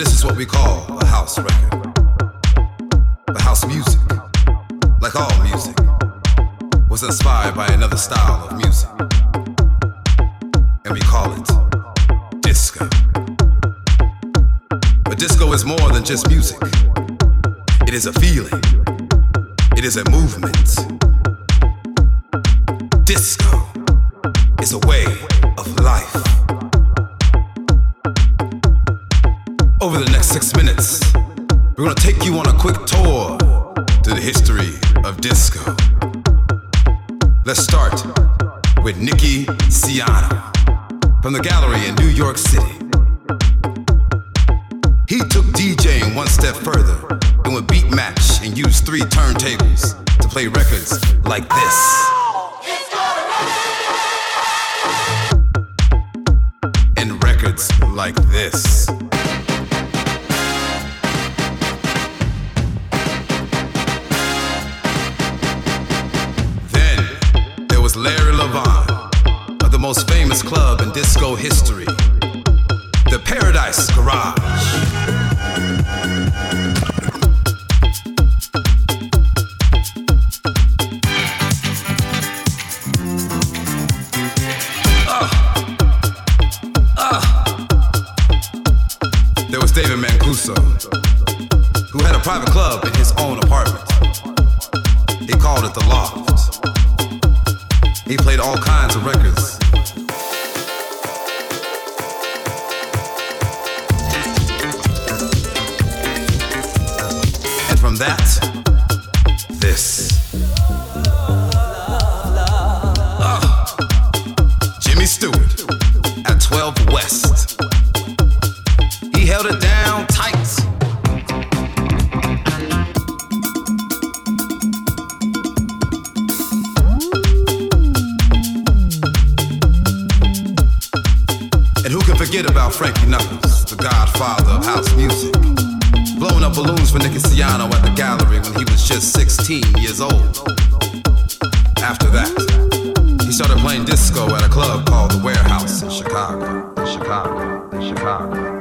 This is what we call a house record. The house music, like all music, was inspired by another style of music. And we call it disco. But disco is more than just music, it is a feeling, it is a movement. Disco is a way of life. Over the next six minutes, we're gonna take you on a quick tour to the history of disco. Let's start with Nicky Siano from the gallery in New York City. He took DJing one step further and would beat match and use three turntables to play records like this. Garage. Forget about Frankie Knuckles, the godfather of house music? Blowing up balloons for Nicky Siano at the gallery when he was just 16 years old. After that, he started playing disco at a club called The Warehouse in Chicago. Chicago, Chicago,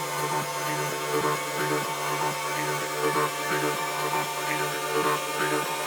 Thank you.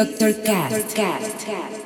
Dr. Cat. Dr. Cast.